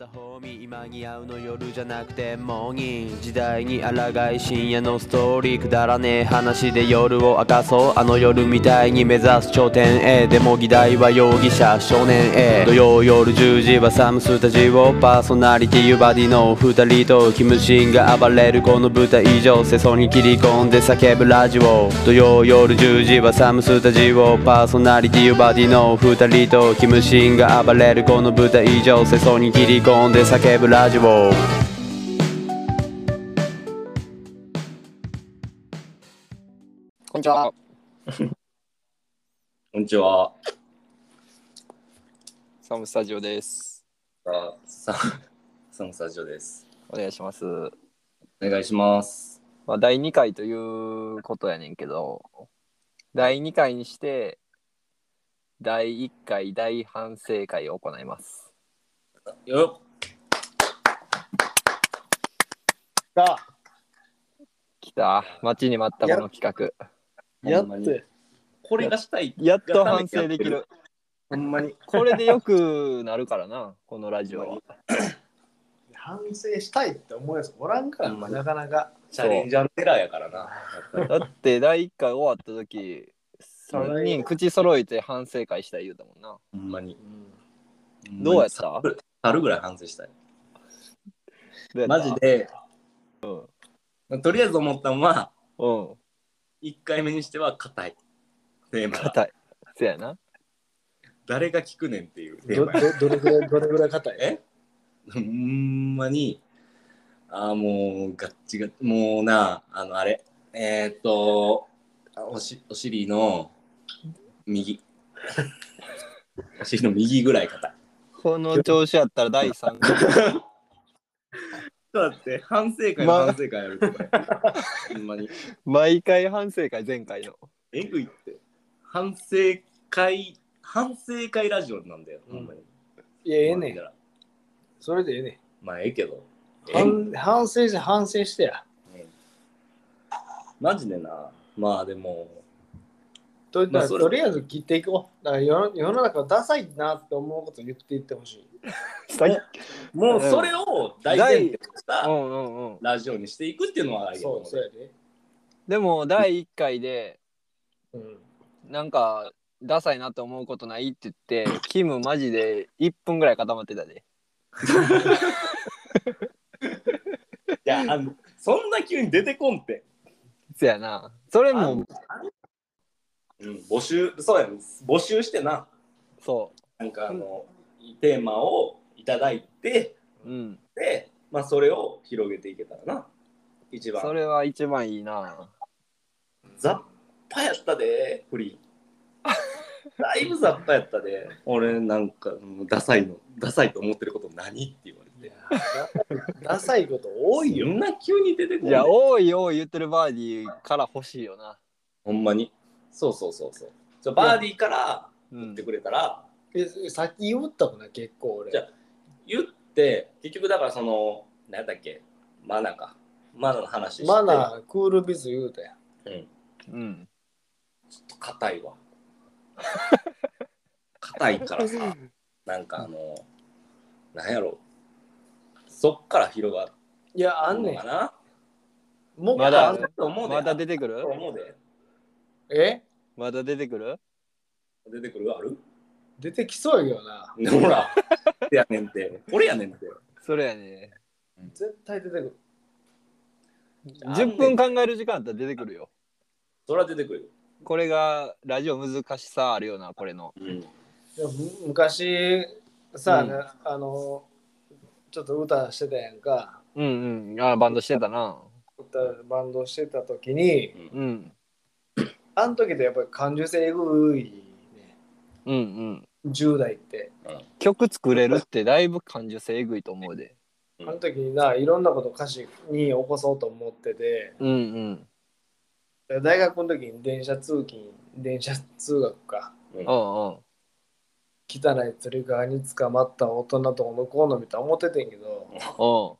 ったホーミー今に合うの夜じゃなくてモーニング時代に抗い深夜のストーリーくだらねえ話で夜を明かそうあの夜みたいに目指す頂点へでも議題は容疑者少年 A 土曜夜10時はサムスタジオパーソナリティユバディの2人とキムシンが暴れるこの舞台上世相に切り込んで叫ぶラジオ土曜夜10時はサムスタジオパーソナリティユバディの2人とキムシンが暴れるこの舞台上世相に切り込んで叫ぶラジオこんにちは。こんにちは。サムスタジオです。あさサムスタジオです。お願いします。お願いします。まあ、第2回ということやねんけど、第2回にして、第1回大反省会を行います。よさあ、来た。待ちに待ったこの企やっほんまにて、これがしたい。画。やっと反省できる。ほんまに。これでよくなるからな、このラジオは。反省したいって思うやつおらんから、なかなか。チャレンジャーテラーやからな。だって第1回終わった時、3人口揃えて反省会したい言うたもんな。ほんまに。どうやった？春ぐらい反省したい。マジ。で、うん。とりあえず思ったのは、うん。1回目にしては硬い。テーマが。硬い。せやな。誰が聞くねんっていうテどーマや。どどれぐらい、どれぐらい硬い？え？ほんまに、あーもう、ガッチガチ、もうな、あの、あれ、えー、っと、あおしお尻の右。お尻の右ぐらい硬い。この調子やったら第3回。ちょって、反省会ま反省会やるこれ。ほんまに。毎回反省会前回の。えぐいって。反省会、反省会ラジオなんだよ、ほんまに。いや、ええねん。ん。それでええねまあ、ええけど。反反省して反省してや。マジでな。まあ、でも、とまあそれとりあえず切っていこう。だから世の世の中ダサいなって思うこと言っていってほしい。もうそれを大前提としたうんうんうん。ラジオにしていくっていうのはありそう、そうやで。でも第1回でうん。なんかダサいなって思うことないって言ってキムマジで1分ぐらい固まってたで。いやあのそんな急に出てこんって、せやな。それあもうん、募集そうやん募集してなそなんかあの、テーマをいただいてう。うん。で、まあ、それを広げていけたらな一番それは一番いいな。ザッパやったでフリー だいぶザッパやったで俺なんかもうダサいのダサいと思ってること何って言われてダサいこと多いよ。そんな急に出てこないいや、多い多い言ってるバーディーから欲しいよな。ほんまに。そうそうそうそう。じゃあバーディーからうん言って。くれたら、えさっき言ったもんな、結構俺。じゃ言って、結局だからその、何やっけ？マナか。マナの話して。マナー、クールビズ言うたやん。うん。うん。ちょっと硬いわ。硬いからさ、なんかあの、なんやろ。そっから広がいや、あるんねんのか。な？もうまだあんと思うで。まだ出てくる？思うで。え？まだ出てくる？出てくる？ある？出てきそうやけどな。ほら、やねんって。これやねんって。それやね。絶対出てくる。10分考える時間あったら出てくるよ。それは出てくる。これがラジオ難しさあるよな、これの。うん。でもむ昔さ、うんなあのちょっと歌してたやんかうんうん。あバンドしてたな。歌バンドしてた時にうん。あの時ってやっぱり感受性えぐいねうんうん。10代って曲作れるってだいぶ感受性えぐいと思うで。あの時にないろんなこと歌詞に起こそうと思っててうんうん。大学の時に電車通勤電車通学かうん。汚い釣り革に捕まった大人とのこうのみたいな思っててんけど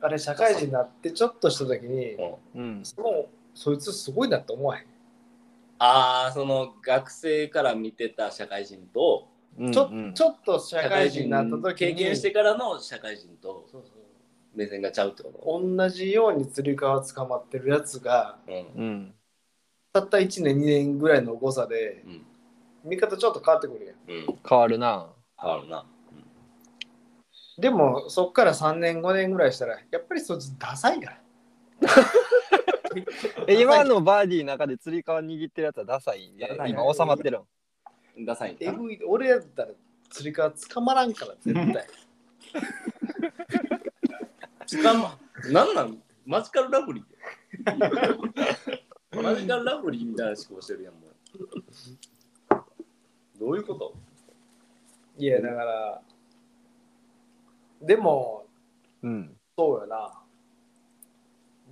あれ社会人になってちょっとした時にううん。そのそいつすごいなって思わへん。ああその学生から見てた社会人とうんちょうん。ちょっと社会人になった時に経験してからの社会人とそうそう目線がちゃうってこ同じように釣り革捕まってるやつがとうん。うん。たった1年2年ぐらいの誤差でうん。見方ちょっと変わってくるやん。うん。変わるな。変わるな。でもそっから3年5年ぐらいしたらやっぱりそいつダサいから。え 今のバーディーの中で釣り革握ってるやつはダサい今収まってるん。ダサいんか？えぐい俺やったら釣り革捕まらんから絶対。つかまなんなん？マジカルラブリー？マジカルラブリーみたいな思考してるやんもう。どういうこと？いやだからでもうん。そうよな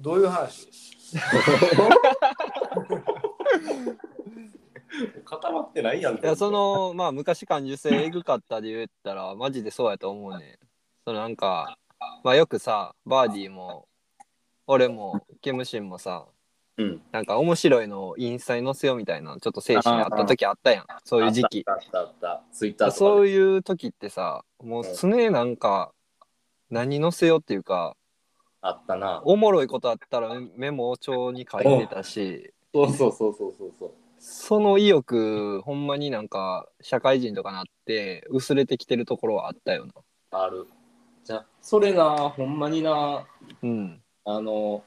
どういう話？固まってないやん。いやそのまあ昔感受性エグかったで言ったらマジでそうやと思うね。そのなんかまあよくさバーディーも俺もケムシンもさうん。なんか面白いのをインスタに載せようみたいなちょっと精神あった時あったやん。そういう時期。あったあったツイッターそうでいう時ってさもう常になんか何載せようっていうかあったな。おもろいことあったらメモ帳に書いてたし。そうそうそうそうそう。そうその意欲ほんまになんか社会人とかなって薄れてきてるところはあったよな。ある。じゃあそれなほんまにな。うん。あの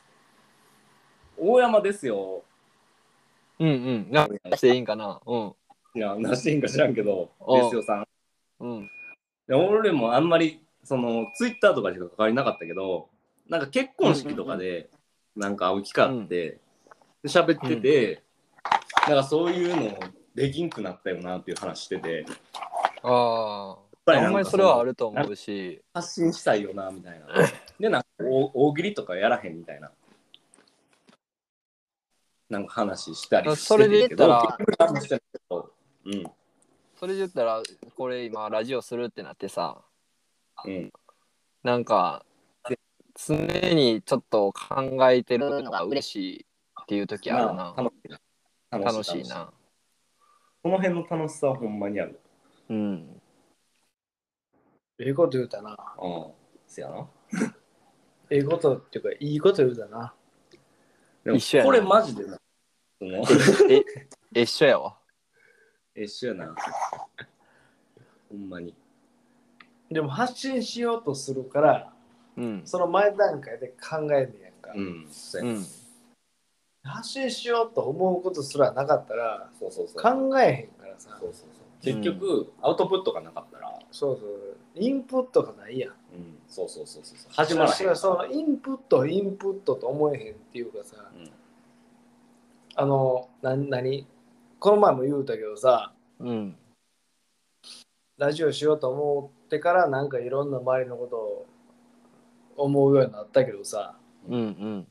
大山ですよ。うんうん。なしていいんかな。うん。いやなしていいんか知らんけどですよさん。うん。で俺もあんまりそのツイッターとかしか関わりなかったけどなんか結婚式とかでなんか会う機会あって、で喋ってて、なんかそういうのできんくなったよなっていう話してて。あぱりあほんまにそれはあると思うし。発信したいよなみたいな。でなんか大大喜利とかやらへんみたいな。なんか話したりしてそれで言ったら結局何もしてないけどうん。それで言ったらこれ今ラジオするってなってさ。うん。なんか常にちょっと考えてるのが嬉しいっていう時あるな。まあ楽しい。な。楽しいな。この辺の楽しさはほんまにある。うん。ええこと言うたな。うん。せやな。ええことっていうか、いいこと言うたな。一緒やな。これマジでな。え一緒やわ。一緒やな。ほんまに。でも発信しようとするから、うん。その前段階で考えんねやんか。うん。発信しようと思うことすらなかったら、そうそうそう。考えへんからさ。そうそうそう。結局、アウトプットがなかったら、そうそう。インプットがないやん。うん、そうそうそうそう始まらへん。そそのインプット、インプットと思えへんっていうかさ、うん。あの、な、なにこの前も言うたけどさ、うん。ラジオしようと思ってからなんかいろんな周りのことを思うようになったけどさ、うんうん。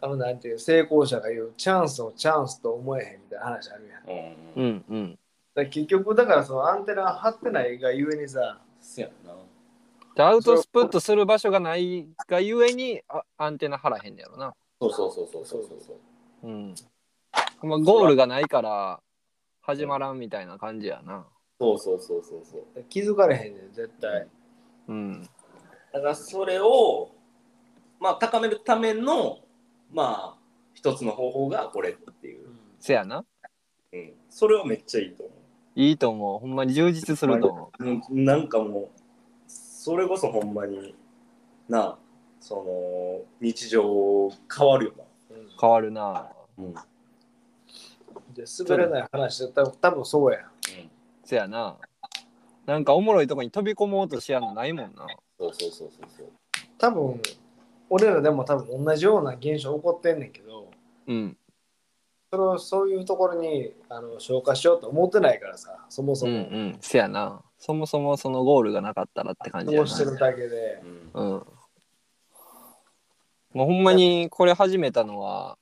あのなんていう成功者が言うチャンスをチャンスと思えへんみたいな話あるやん。うん。うんうん。ら結局だからそのアンテナ張ってないがゆえにさ、せやな。でアウトスプットする場所がないがゆえにあアンテナ張らへんねやろな。そうそうそうそうそうそう。うん。まあゴールがないから始まらんみたいな感じやな。そうそうそうそうそう。気づかれへんねん、絶対。うんだからそれをまあ高めるためのまあ一つの方法がこれっていう、せやな。うん、それはめっちゃいいと思いいと思う。ほんまに充実すると思う。もうなんかもうそれこそほんまになその日常変わるようん。う変わるな。な、うん。で滑れない話で多分多分そうや。ん。せやな。なんかおもろいとこに飛び込もうとしやんのないもんなそうそうそうそうそう。多分俺らでも多分同じような現象起こってんねんけど、うん。それをそういうところにあの消化しようと思ってないからさ、そもそうんも。うん。せやな。そもそもそのゴールがなかったらって感じや過ごしてるだけで。うん。なうん。もうほんまにこれ始めたのは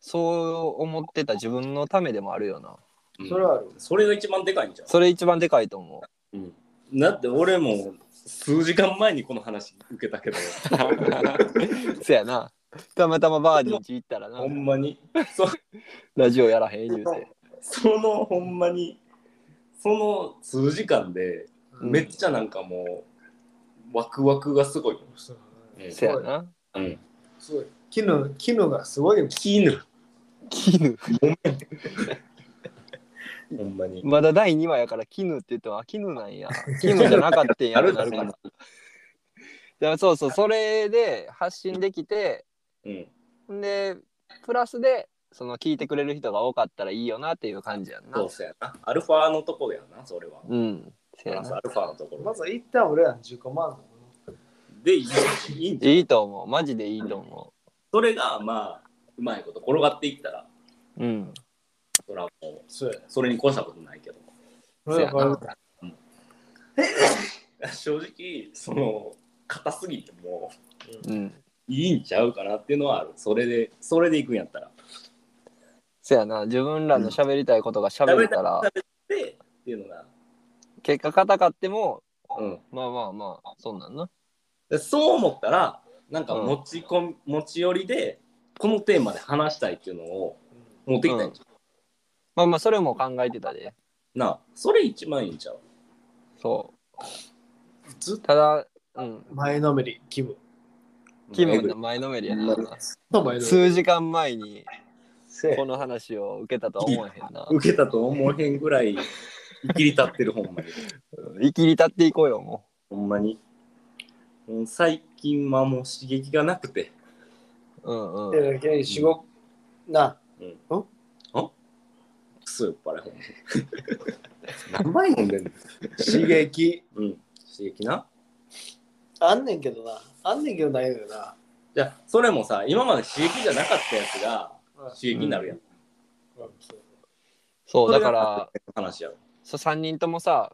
そう思ってた自分のためでもあるよな。うんそれはある。それが一番でかいんじゃんそれ一番でかいと思う。うん。だって俺も数時間前にこの話受けたけど せやな。たまたまバーディー家行ったらなほ、んまにそラジオやらへん言うて。そのほんまにその数時間でめっちゃなんかもうワクワクがすごい。そううんせやな。うん。すごい。絹絹がすごい。絹。絹。ほんまに。まだ第2話やから絹って言っても、あ、絹なんや。絹じゃなかったんや なるから。でもそうそう、それで発信できて、うん。で、プラスで、その聞いてくれる人が多かったらいいよなっていう感じやんな。そうそうやな。アルファのところやな、それは。うん。せやなプラスアルファのところ。まずは一旦俺らの自己満足で、いいいいんじゃんいいと思う。マジでいいと思それが、まあ、うまいこと転がっていったら、う。うん。それはもう、そうや。それに越したことないけど。正直、その、硬すぎても、うん。いいんちゃうかなっていうのはある。それで、それでいくんやったら。せやな。自分らの喋りたいことが喋れたら、喋ってっていうのが、結果硬かっても、うん。まあまあまあ、そうなんな。でそう思ったら、なんか持ち込み、持ち寄りで、このテーマで話したいっていうのを持ってきたんじゃん。まあまあ、それも考えてたで。なあ、それ一番いいんちゃう？そう。ずっとただ、うん。前のめり、気分。気分の前のめりやな。前のめり。数時間前にせやこの話を受けたとは思えへんな。受けたと思えへんぐらい、生きり立ってる、ほんまに。生きり立っていこうよ、もほんまに。もう最近はもう刺激がなくて。う。うんうん。で、け仕事、な、くそ酔っ払いほんまに。何杯飲んでんの刺激。うん。刺激な。あんねんけどな。あんねんけどないのよな。じゃあ、それもさ、今まで刺激じゃなかったやつが刺激になるやん。そう、だから、話やろ。そう3人ともさ、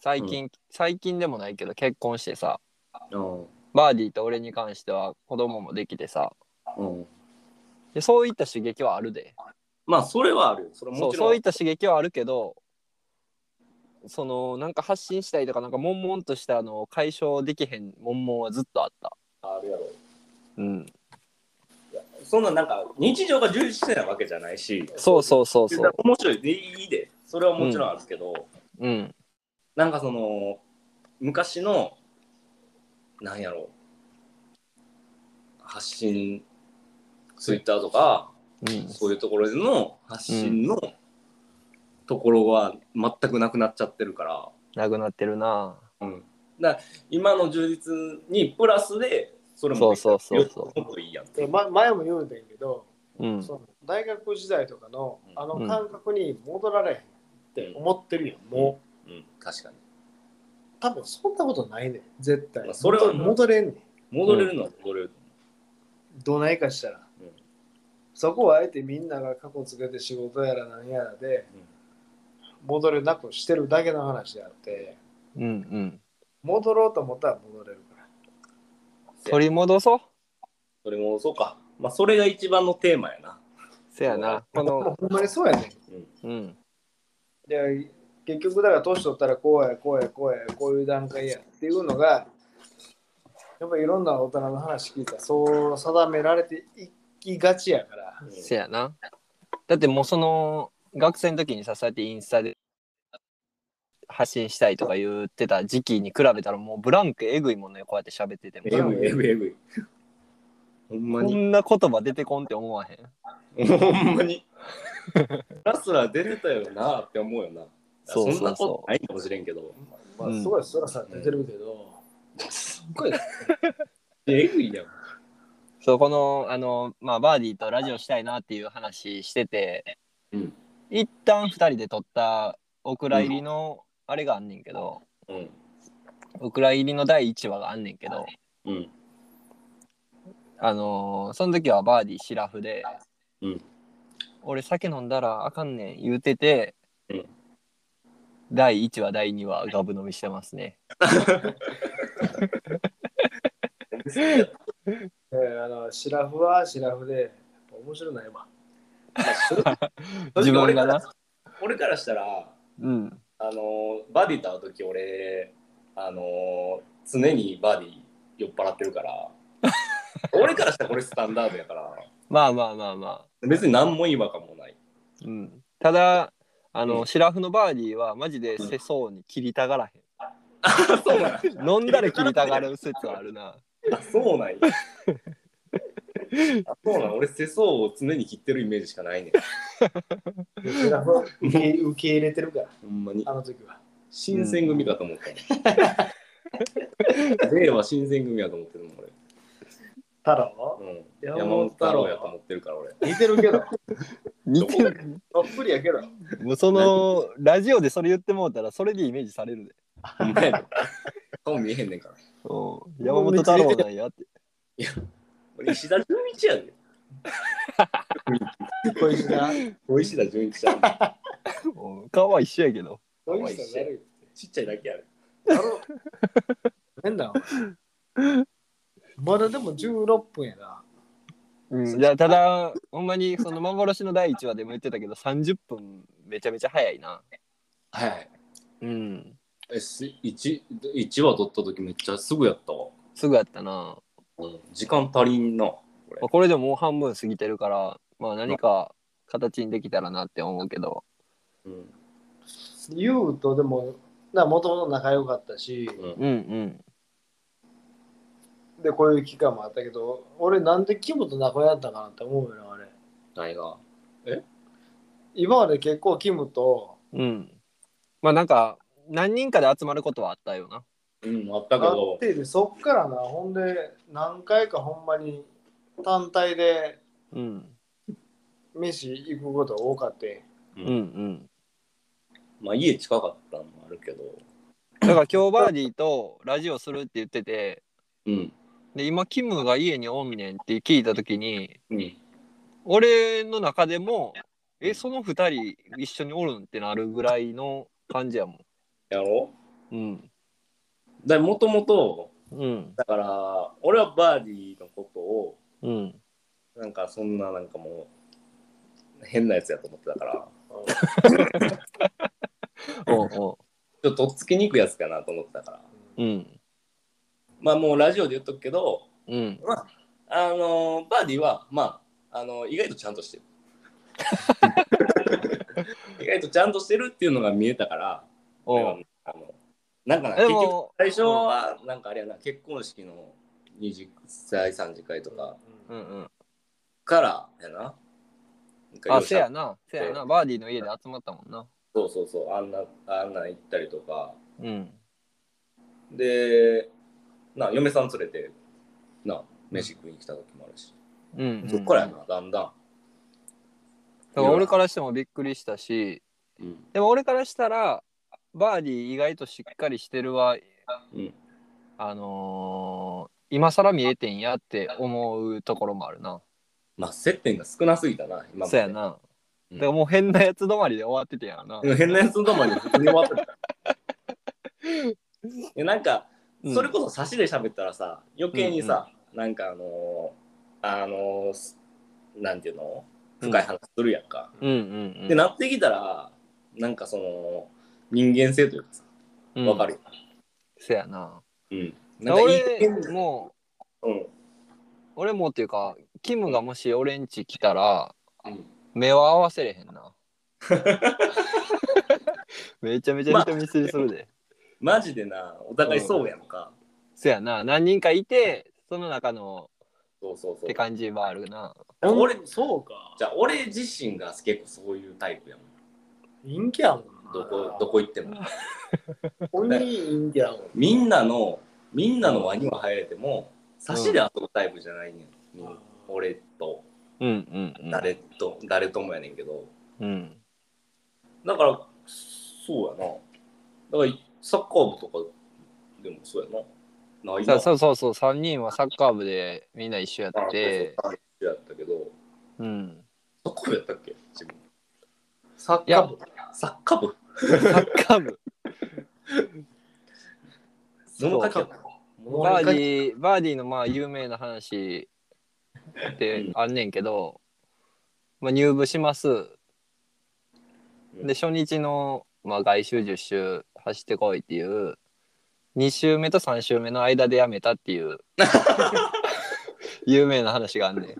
最近、最近でもないけど結婚してさ、うん。バーディーと俺に関しては子供もできてさ、うん。でそういった刺激はあるで。まあ、それはあるよ。それそうもちろん。そういった刺激はあるけどそのなんか発信したいとかなんか悶々としたのを解消できへん悶々はずっとあった。あるやろ。うん。そんななんか、日常が充実してないわけじゃないし、そうそうそうそう。面白い。でいいで、それはもちろんあるけど、うん。なんかその、昔の、なんやろ。発信、ツイッターとか、うん。そういうところでの発信のところは全くなくなっちゃってるから、なくなってるな。うん、だから今の充実にプラスでそれもできた。らそうそうそうそう。よっぽどいいやん。でま、前も言うてんけど、うん。その大学時代とかのうん。あの感覚に戻られへんって思ってるやん、もう。うん、確かに。多分そんなことないねん絶対、まあそれは戻戻れんねん。戻れるのは戻れる、どないかしたら、うんそこはあえてみんなが過去つけて仕事やら何やらで戻れなくしてるだけの話であってうんうん。戻ろうと思ったら戻れるから。取り戻そう？それもそうか。まあそれが一番のテーマやな。せやな。このほんまにそうやねん。うん。で結局だから年取ったらこうやこうやこうやこういう段階やっていうのがやっぱいろんな大人の話聞いたらそう定められていきがちやから。せやな。だってもうその学生の時にさそうやってインスタで発信したいとか言ってた時期に比べたらもうブランクえぐいもんねこうやって喋ってても。えぐいえぐいえぐい。ほんまこにんな言葉出てこんって思わへん。ほんまに。ラスラー出れたよなって思うよな。そうそうそう。そんなことないかもしれんけど。まあうんすごいそらさ出てるけど、すっごいえぐいやんそうこのあのまあバーディーとラジオしたいなっていう話してて、うん。一旦二人で撮ったお蔵入りのあれがあんねんけど、うん。お蔵入りの第1話があんねんけどうん。あのーその時はバーディーシラフで、うん。俺酒飲んだらあかんねん言うてて、うん。第1話第2話ガブ飲みしてますね えーあのシラフはシラフで面白ないわ。自分がな。俺からしたらうん。あのバディと会う時俺あの常にバディ酔っ払ってるから 俺からしたらこれスタンダードやからまあまあまあまあ。別に何も違和感もない。うん、ただあの、うんシラフのバーディーはマジで世相に切りたがらあそうなんへん。飲んだら切りたがる説はあるな。あそうなんや。あそうなん？俺世相を常に切ってるイメージしかないねん。受け受け入れてるから、ほんまに。あの時は。新選組かと思った令和新選組やと思ってるもん俺。太郎？うん、山山本本太郎やと思ってるから俺。似てるけど、似てる。たっぷりやけど。もうその、ラジオでそれ言ってもうたら、それでイメージされるで。ほんまやで。顔見えへんねんから。うん山本太郎なんやって。俺石田純一やで。小石田。小石田純一ちゃん。うん顔は一緒やけど。小石田誰ちっちゃいだけやで。だろ変だ。まだでも16分やな。うん、いやただほんまにその幻の第一話でも言ってたけど30分めちゃめちゃ早いなはい。うんえ、し一一話取った時めっちゃすぐやったわ。すぐやったなうん、時間足りんな。これまあこれでももう半分過ぎてるからまあ何か形にできたらなって思うけどうん。ユウとでも、もともと仲良かったし、うん。うんうんで、こういう期間もあったけど、俺なんでキムと仲良かったかなって思うよな、あれ。何が今まで結構キムとうんまあなんか何人かで集まることはあったよな。うん、あったけ会どっ、てて、そっからな、ほんで何回かほんまに単体でうん。飯行くことが多かって。ううんうん。まあ家近かったのもあるけど、だから今日バーディーとラジオするって言っててうん。で今キムが家におんねんって聞いた時にうん。俺の中でもえその二人一緒におるんってなるぐらいの感じやもやろ？んうん。うだもともと、うん。だから、俺はバーディーのことを、うん。なんかそんななんかもう、変なやつやと思ってたから、おうちょっととっつきにくいやつかなと思ってたから。うん。まあもうラジオで言っとくけど、うん。あのバーディーは、まあ、あの意外とちゃんとしてる。意外とちゃんとしてるっていうのが見えたから、お俺はうあのなんかなで結局も最初はなんかあれやな、結婚式の二次第三次会とかからやな。あせやなせやなバーディーの家で集まったもんなそうそうそう、あんな、あんなん行ったりとか。うんで、な、嫁さん連れて、な、飯食いに来た時もあるし。うん、そっからやな、だんだん。だから俺からしてもびっくりしたしうん。でも俺からしたらバーディー意外としっかりしてるわ。うん。あのー今更見えてんやって思うところもあるな。まあ、接点が少なすぎたな、今まで。そうやな、うん。だからもう変なやつ止まりで終わっててやな、うん。変なやつのとまに普通に終わってた。いやなんか、うん。それこそ差しで喋ったらさ、余計にさ、なんかあのー、あのーすなんていうの？深い話するやんか。うんうんうん。で、なってきたら、なんかその、人間性というかさ、うんわかる。せやなうん。なんかいい俺もううん。俺もっていうかキムがもし俺んち来たらうん目は合わせれへんな めちゃめちゃ人見知りするで、マジでな、お互いそうやんか。せやな何人かいてその中のそうそうそうって。感じはあるな俺、そうか。じゃあ俺自身が結構そういうタイプやもん。陰キャやもんな。どこ、どこ行っても。みんなの、みんなの輪には入れても、差しで遊ぶタイプじゃないねん。みん俺と、うんうんうん誰と、誰ともやねんけど。うんだから、そうやな。だから、サッカー部とかでもそうやな。ないな。そうそうそうそう3人はサッカー部でみんな一緒やっあて一緒やったけど、うんサッカー部やったっけ？自分。サッカー部。サッカー部？サッカー部。バーディーバーディーのまあ有名な話ってあんねんけど、まあ、入部します。うん。で初日の、まあ、外周10周走ってこいっていう2周目と3周目の間でやめたっていう 有名な話があんねん。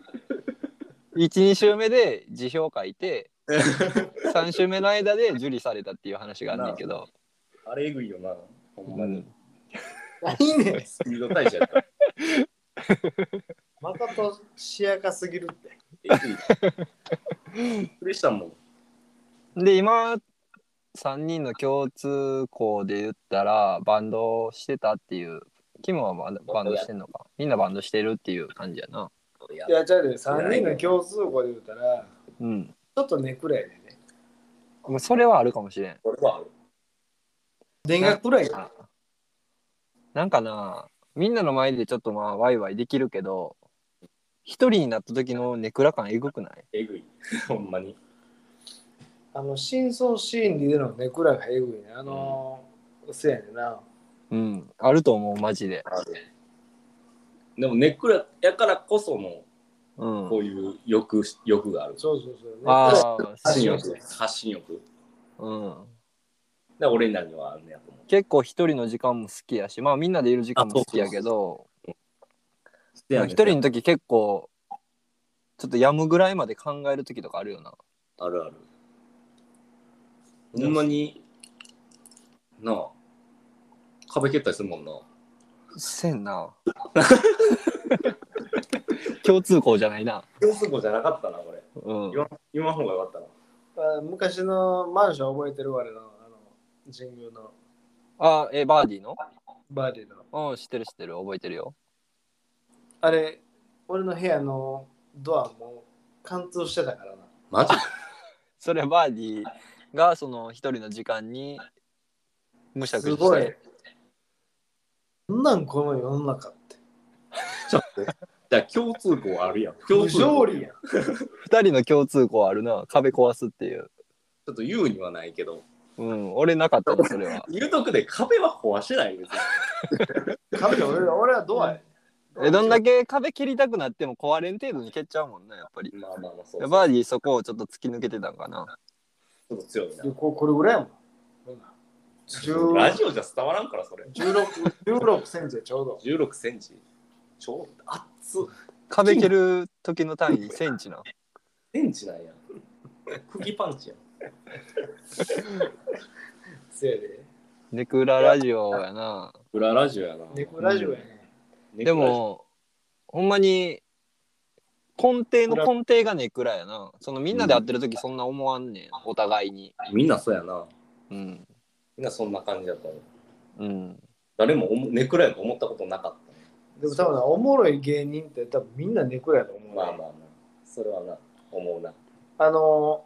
12周目で辞表書いて 3週目の間で受理されたっていう話があんねんけどあれえぐいよな。ほんまに。いいね。スピード大社やった。まことしやかすぎるって。えぐい。びっくりしたもん。で今3人の共通項で言ったらバンドしてたっていうキムはバンドバンドしてんのか？みんなバンドしてるっていう感じやないやじゃあね、3人の共通項で言うたら、うんちょっとネクラやね。まあそれはあるかもしれんこれはある。電学くらいかな。なんかなみんなの前でちょっとまあワイワイできるけど一人になった時のネクラ感えぐくない？えぐい。ほんまに。あの、深層心理でのネクラがえぐいね。あのー、せやねんな。うんあると思うマジである。でもネックラやからこそのうんこういう欲欲がある。そうそうそう。あ発信あ欲。発信欲。うんで俺になるにはあるねやと思う。結構一人の時間も好きやしまあみんなでいる時間も好きやけど一人の時結構ちょっとやむぐらいまで考える時とかあるよなあるある。ほんまに、なあ、壁蹴ったりするもんな。せんな 共通項じゃないな共通項じゃなかったな、これ。うん言わ言わん方がよかったな。あ昔のマンション覚えてる我の、あの、神宮のあえバーディーの？バーディーの。うん知ってる知ってる覚えてるよあれ、俺の部屋のドアも貫通してたからな。マジ？それはバーディーがその一人の時間にむしゃくしすごいて。なんなんこの世の中って。ちょっと。じゃあ共通項あるやん。不共通理やん。二人の共通項あるな壁壊すっていうちょっと言うにはないけど。うん俺なかったねそれは 言うとくで壁は壊してない別に。壁俺ら俺はドアや？ねえどんだけ壁蹴りたくなっても壊れん程度に蹴っちゃうもんなやっぱりまあまあまあそう。バーディーそこをちょっと突き抜けてたんかなちょっと強いなで。ここれぐらいやもん。こんなん10ラジオじゃ伝わらんからそれ。16, 16センチでちょうど。16センチ。ちょうど熱っ。壁蹴る時の単位 センチなセンチなんや。釘パンチやん。せやで。ネクララジオやな裏ラジオやな。猫ラジオやね。でもほんまに根底の根底がネクラやなそのみんなで会ってる時そんな思わんねんお互いにみんなそうやな。うんみんなそんな感じだったの。うん誰もおもネクラやと思ったことなかった。でも多分なおもろい芸人って多分みんな猫やと思う、ね。まあまあまあ。それはな、思うな。あの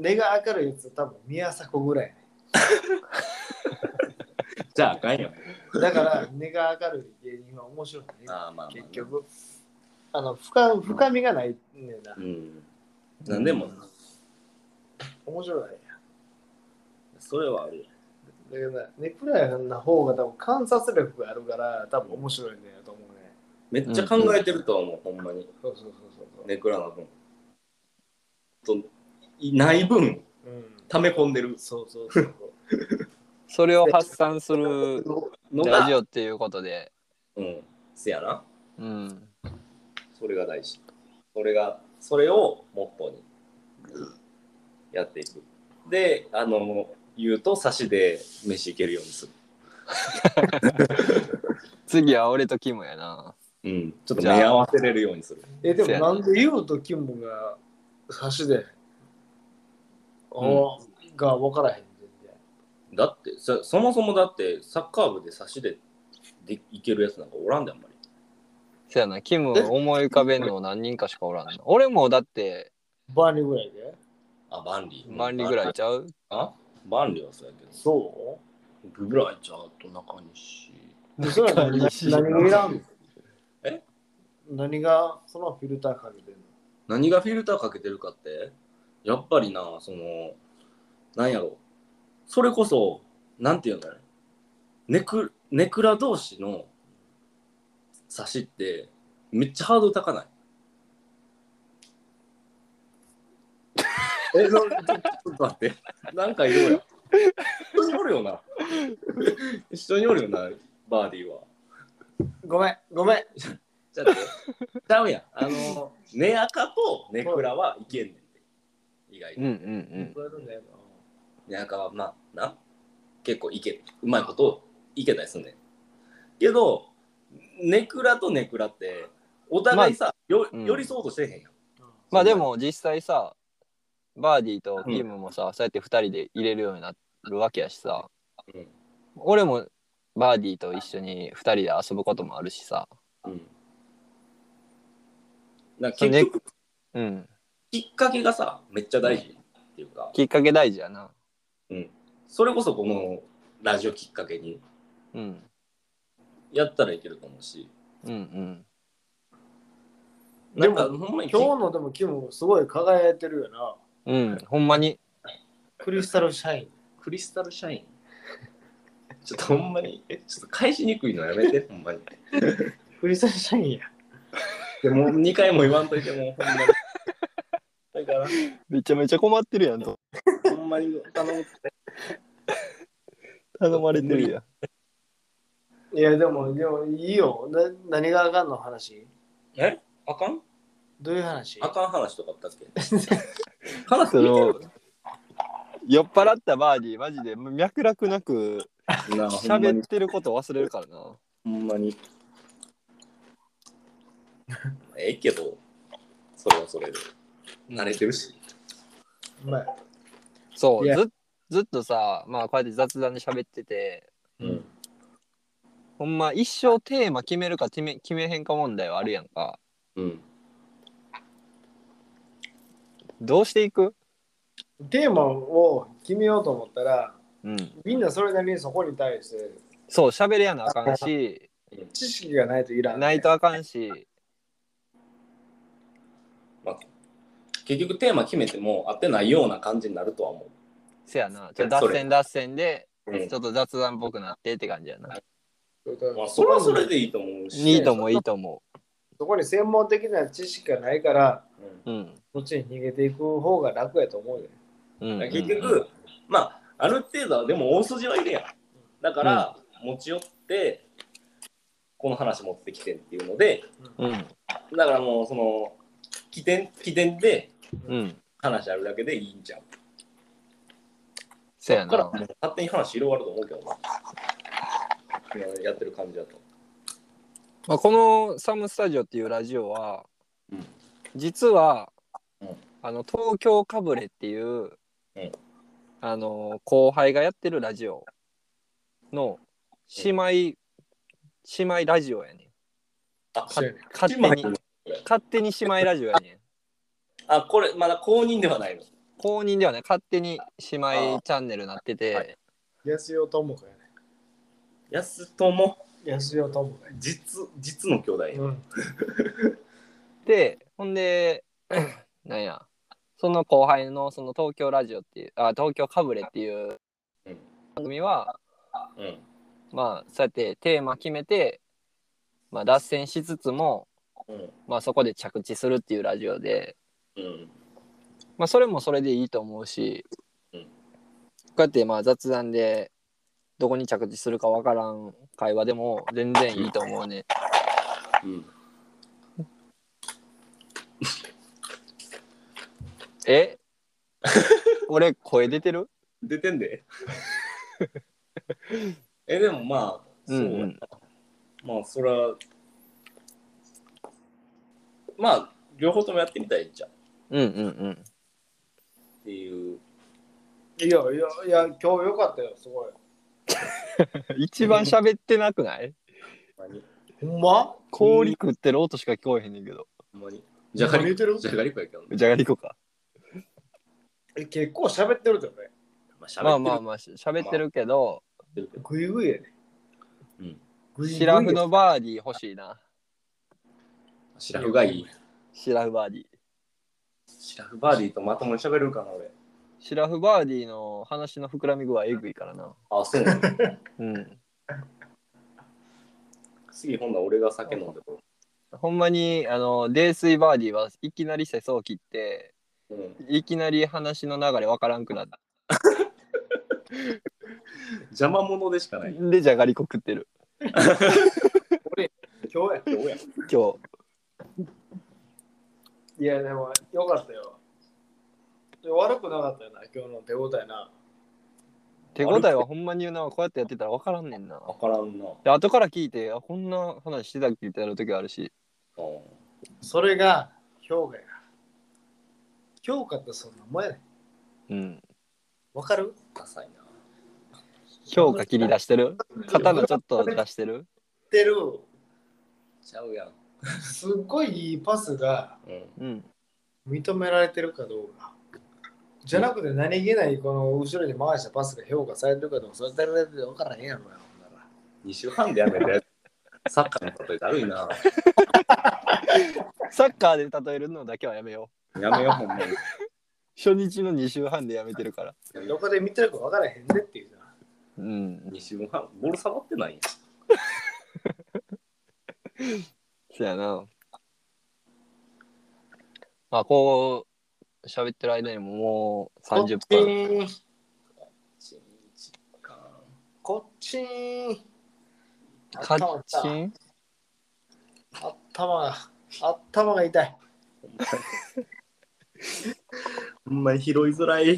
ー、根が明るいやつ多分宮迫ぐらいやね。じゃああかんやん。だから根が明るい芸人は面白いね。ああまあまあ結局。あの深深みがないねんなう。ん。なんでもな、面白いね。それはあるよ。だけどな、ネクラな方が多分観察力があるから多分面白いねと思うね。めっちゃ考えてると思う、ほんまに。そうそうそうそう。ネクラな分。といない分、うん。溜め込んでるそうそうそう。それを発散するのラジが、オっていうことでうん、せやな。うんそれが大事。それが、それをモットーにやっていく。で、あの、言うと、差しで飯行けるようにする。次は俺とキムやな。うん、ちょっと目合わせれるようにする。え、でもな。なんでユウとキムが差しで、おが分からへん全然。だってそ、そもそもだって、サッカー部で差しででいけるやつなんかおらんであんまり。そやな。キム思い浮かべんの何人かしかおらんな俺もだってバーニーぐらいで？あ、万里。万里ぐらいちゃう？あ万里はそうやけど。そぐらいちゃうと中西。でそれは何何がいらんえ何がそのフィルターかけてんの何がフィルターかけてるかってやっぱりなそのなんやろうそれこそなんていうのネクネクラ同士の差しってめっちゃハードル高ない えなちょっと待って。なんかいるよ。一緒におるよな。一緒におるよなバーディーは。ごめん、ごめん。じゃちゃうやん。あの、ネアカとネクラはいけんねんて。意外うんうに。ん。そうんだよな。んかまあな。結構いけうまいこといけたりすんねん。けどネクラとネクラってお互いさ、ようん。寄り添おうとしてへんやん、な。まあでも実際さバーディーとキムもさ、そうやって2人で入れるようになるわけやしさ。うん。俺もバーディーと一緒に2人で遊ぶこともあるしさ。うん、だからそうね結局うん。きっかけがさめっちゃ大事っていうか、きっかけ大事やな。うん、それこそこのラジオきっかけにうん。やったらいけると思うし。うんうん。なんかほんまに今日のでもキムすごい輝いてるよな。うんほんまに。クリスタルシャイン。クリスタルシャイン。ちょっとほんまにえちょっと返しにくいのやめて ほんまに。クリスタルシャインや。でも2回も言わんといてもうほんまに。だからめちゃめちゃ困ってるやんと。ほんまに頼むって。頼まれてるやん。いや、でも、でもいいよ。な何があかんの話？え？あかん？どういう話？あかん話とかあったっけ？話その酔っ払ったバーディーマジで脈絡なくなあほんまに喋ってること忘れるからな。ほんまに。ええけどそれはそれで。慣れてるし。そういや。ずずっとさまあこうやって雑談で喋ってて。うん。ほんま一生テーマ決めるか決め決めへんか問題はあるやんか。うんどうしていく？テーマを決めようと思ったら、うん。みんなそれなりにそこに対してそう喋れやなあかんし知識がないといらん、ないとあかんし。まあ結局テーマ決めても合ってないような感じになるとは思せやな。ちょっと脱線脱線でう、うん。ちょっと雑談っぽくなってって感じやな。まあ、それはそれでいいと思うし。いいと思ういいと思そこに専門的な知識がないから、ううんそっちに逃げていく方が楽やと思うよ。うん。うん結局、まあある程度はでも大筋はいるやん。だから、持ち寄ってこの話持ってきてっていうのでうん。だからもうその起点起点でうん。話あるだけでいいんじゃんせやな。そっからもう勝手に話広がると思うけどな。今やってる感じだと。まあ、このサムスタジオっていうラジオは、うん。実は、うん。あの東京かぶれっていう、うん。あの後輩がやってるラジオの姉妹、姉妹ラジオやねん。あそうやね勝手に勝手に姉妹ラジオやねん。あこれまだ公認ではないの？公認ではね勝手に姉妹チャンネルなってて、はい。安代智子やね。安友？安代智子やね。実実の兄弟、うん。でほんでなんや。その後輩のその東京ラジオっていうあ東京かぶれっていううん。番組はうん。まあそうやってテーマ決めて、まあ、脱線しつつも、うん。まあ、そこで着地するっていうラジオで、うん。まあ、それもそれでいいと思うし、うん。こうやってまあ雑談でどこに着地するかわからん会話でも全然いいと思うね。うんえ？俺声出てる？出てんで。えでもまあそうやな、うん。うんまあそれはまあ両方ともやってみたらいいじゃんっうんうんうん。ていう。いやいやいや、今日よかったよ、すごい。一番喋ってなくない？ほんまに。ほんま？氷食ってる音しか聞こえへんねんけど。ほんまに。じゃがり何言ってる？じゃがりこやけどね。じゃがりこか。え結構喋ってるってね。まあ喋ってるまあまあまあ、し喋ってるけど、グイグイやね。うんシラフのバーディー欲しいな。シラフがいいシラフバーディー。シラフバーディーとまともに喋れるかな俺シラフバーディーの話の膨らみ具合えぐいからな。あそうなの？うん。次今度は俺が酒飲んでこほんまに、あの、泥酔バーディーはいきなり世相を切って、いきなり話の流れわからんくなった。邪魔者でしかないで、じゃがりこ食ってる。今日や。今日や今日。いや、でもよかったよ。で悪くなかったよな、今日の手応えな。手応えはほんまに言うな、こうやってやってたら分からんねんな。わからんな。で、後から聞いて、あ、こんな話してたっけってやるときあるし。うんそれが評価や。評価ってそんなもんやねん。うん。わかる？ダサいな。評価切り出してる？刀ちょっと出してる？ってる。ちゃうやん。すっごいいいパスがうん。うん。認められてるかどうか。じゃなくて何気ないこの後ろに回したパスが評価されてるかどうか、それだけで分からへんやろや、ほんなら。2週半でやめたやつ。サッカーの例えだるいな。サッカーで例えるのだけはやめよやめよう、ほんまに。う。初日の2週半でやめてるから。どこで見てるか分からへんねっていうさ。うん。2週半、ボール触ってないそ やな。まあ、こう、喋ってる間にももう30分。分。こっちーん。カッチン頭が、頭が痛い。ほんまに拾いづらい。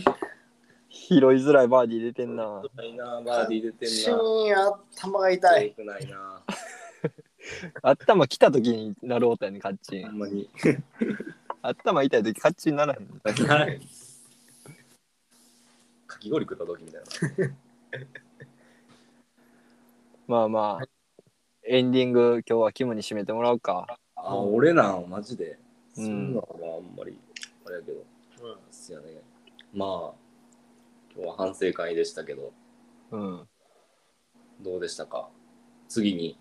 拾いづらいバーディー出てんな。ないな、バーディー出てシんな。ーン、頭が痛い。よくないな。頭来た時になろうとやね、カッチン。ほんまに。頭痛い時カッチンならへん。な いかき氷食った時みたいな。まあまあ、エンディング今日はキムに締めてもらおうか。あ、俺なん、マジで。そうんんなのはあんまり、あれやけど。ですよね。まあ、今日は反省会でしたけど、うん。どうでしたか？次に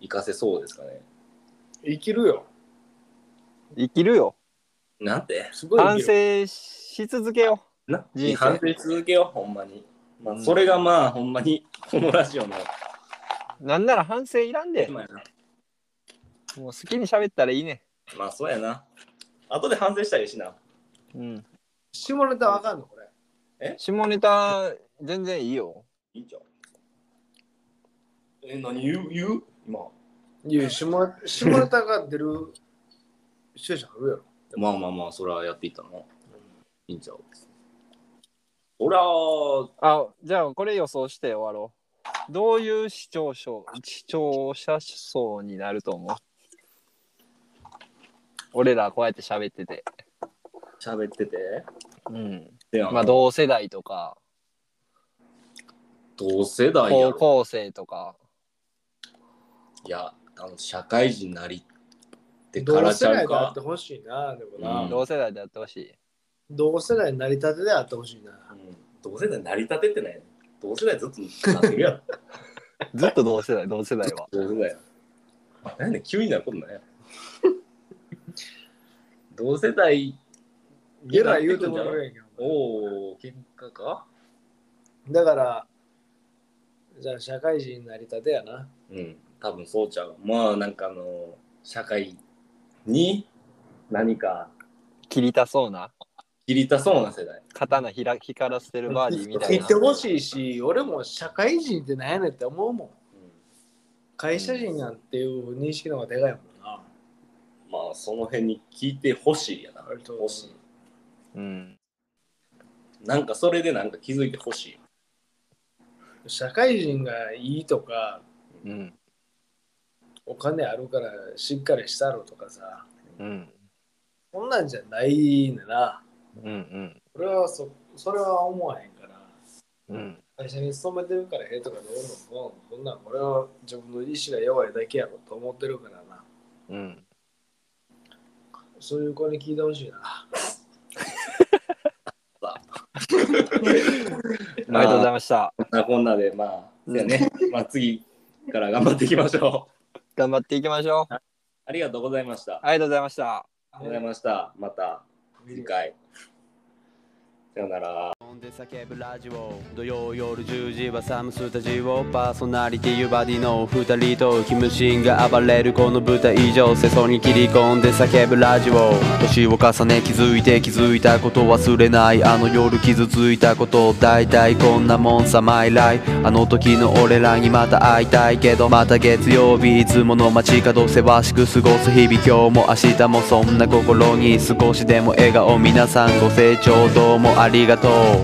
活かせそうですかね？生きるよ。生きるよ。なんて？すごい反。省し続けよな人生反省し続けよう、ほんまに。まあ、うんそれがまあ、ほんまに、このラジオの。う。なんなら反省いらんで。もう好きに喋ったらいいね。まあ、そうやな。後で反省したらいいしな。うん。下ネタわかんのこれ？下ネタ全然いいよ。いいじゃん。え、何？言う？言う？今。いや、下下ネタが出るシチュエーションあるやろ。まあまあまあ、それはやっていったの。いいんちゃう？そりゃあ、じゃあこれ予想して終わろう。どういう視聴者視聴者層になると思う？俺らこうやって喋ってて。喋ってて。うん。ではまあ同世代とか、同世代やろ。高校生とか。いや、あの社会人になりってからちゃう同世代であっかて。ほしいな、でもな。うん同世代でやってほしい。同世代になりたてであってほしいな。うん同世代成り立てってない同世代ずっとなってるやろ。ずっと同世代、同世代は。同世代や。なんで急になることないや同世代ゲラ言うてもらえんやんけど。おお、喧嘩か？だから、じゃあ社会人になりたてやな。うん、多分そうちゃう。まあ、なんかあの、社会に何か切りたそうな、切りたそうな世代。刀ひら光らせてるバーディーみたいな言って。ほしいし、俺も社会人って何やねんって思うもん。うん会社人なんていう認識の方がでかいもんな。まあ、その辺に聞いてほしいやな。割と欲しい。うん。なんかそれでなんか気づいてほしい。社会人がいいとか、うん。お金あるからしっかりしたろとかさ、うん。そんなんじゃないんだな。うん。うん。俺はそそれは思わへんから。うん。会社に勤めてるからええとかどうのこうのそんなん俺は自分の意志が弱いだけやろと思ってるからな。うん。そういう子に聞いてほしいな。ありがとうございました。まあ、こんなで、まあ、そうやね。まあ、次から頑張っていきましょう。頑張っていきましょう。ありがとうございました。あありがとうございました。りがとうございました。また次回。さよなら。込んで叫ぶラジオ土曜夜10時はサムスタジオパーソナリティユバディの2人とキムシンが暴れるこの舞台以上世相に切り込んで叫ぶラジオ年を重ね気づいて気づいたこと忘れないあの夜傷ついたこと大体こんなもんさマイライあの時の俺らにまた会いたいけどまた月曜日いつもの街角せわしく過ごす日々今日も明日もそんな心に少しでも笑顔皆さんご清聴どうもありがとう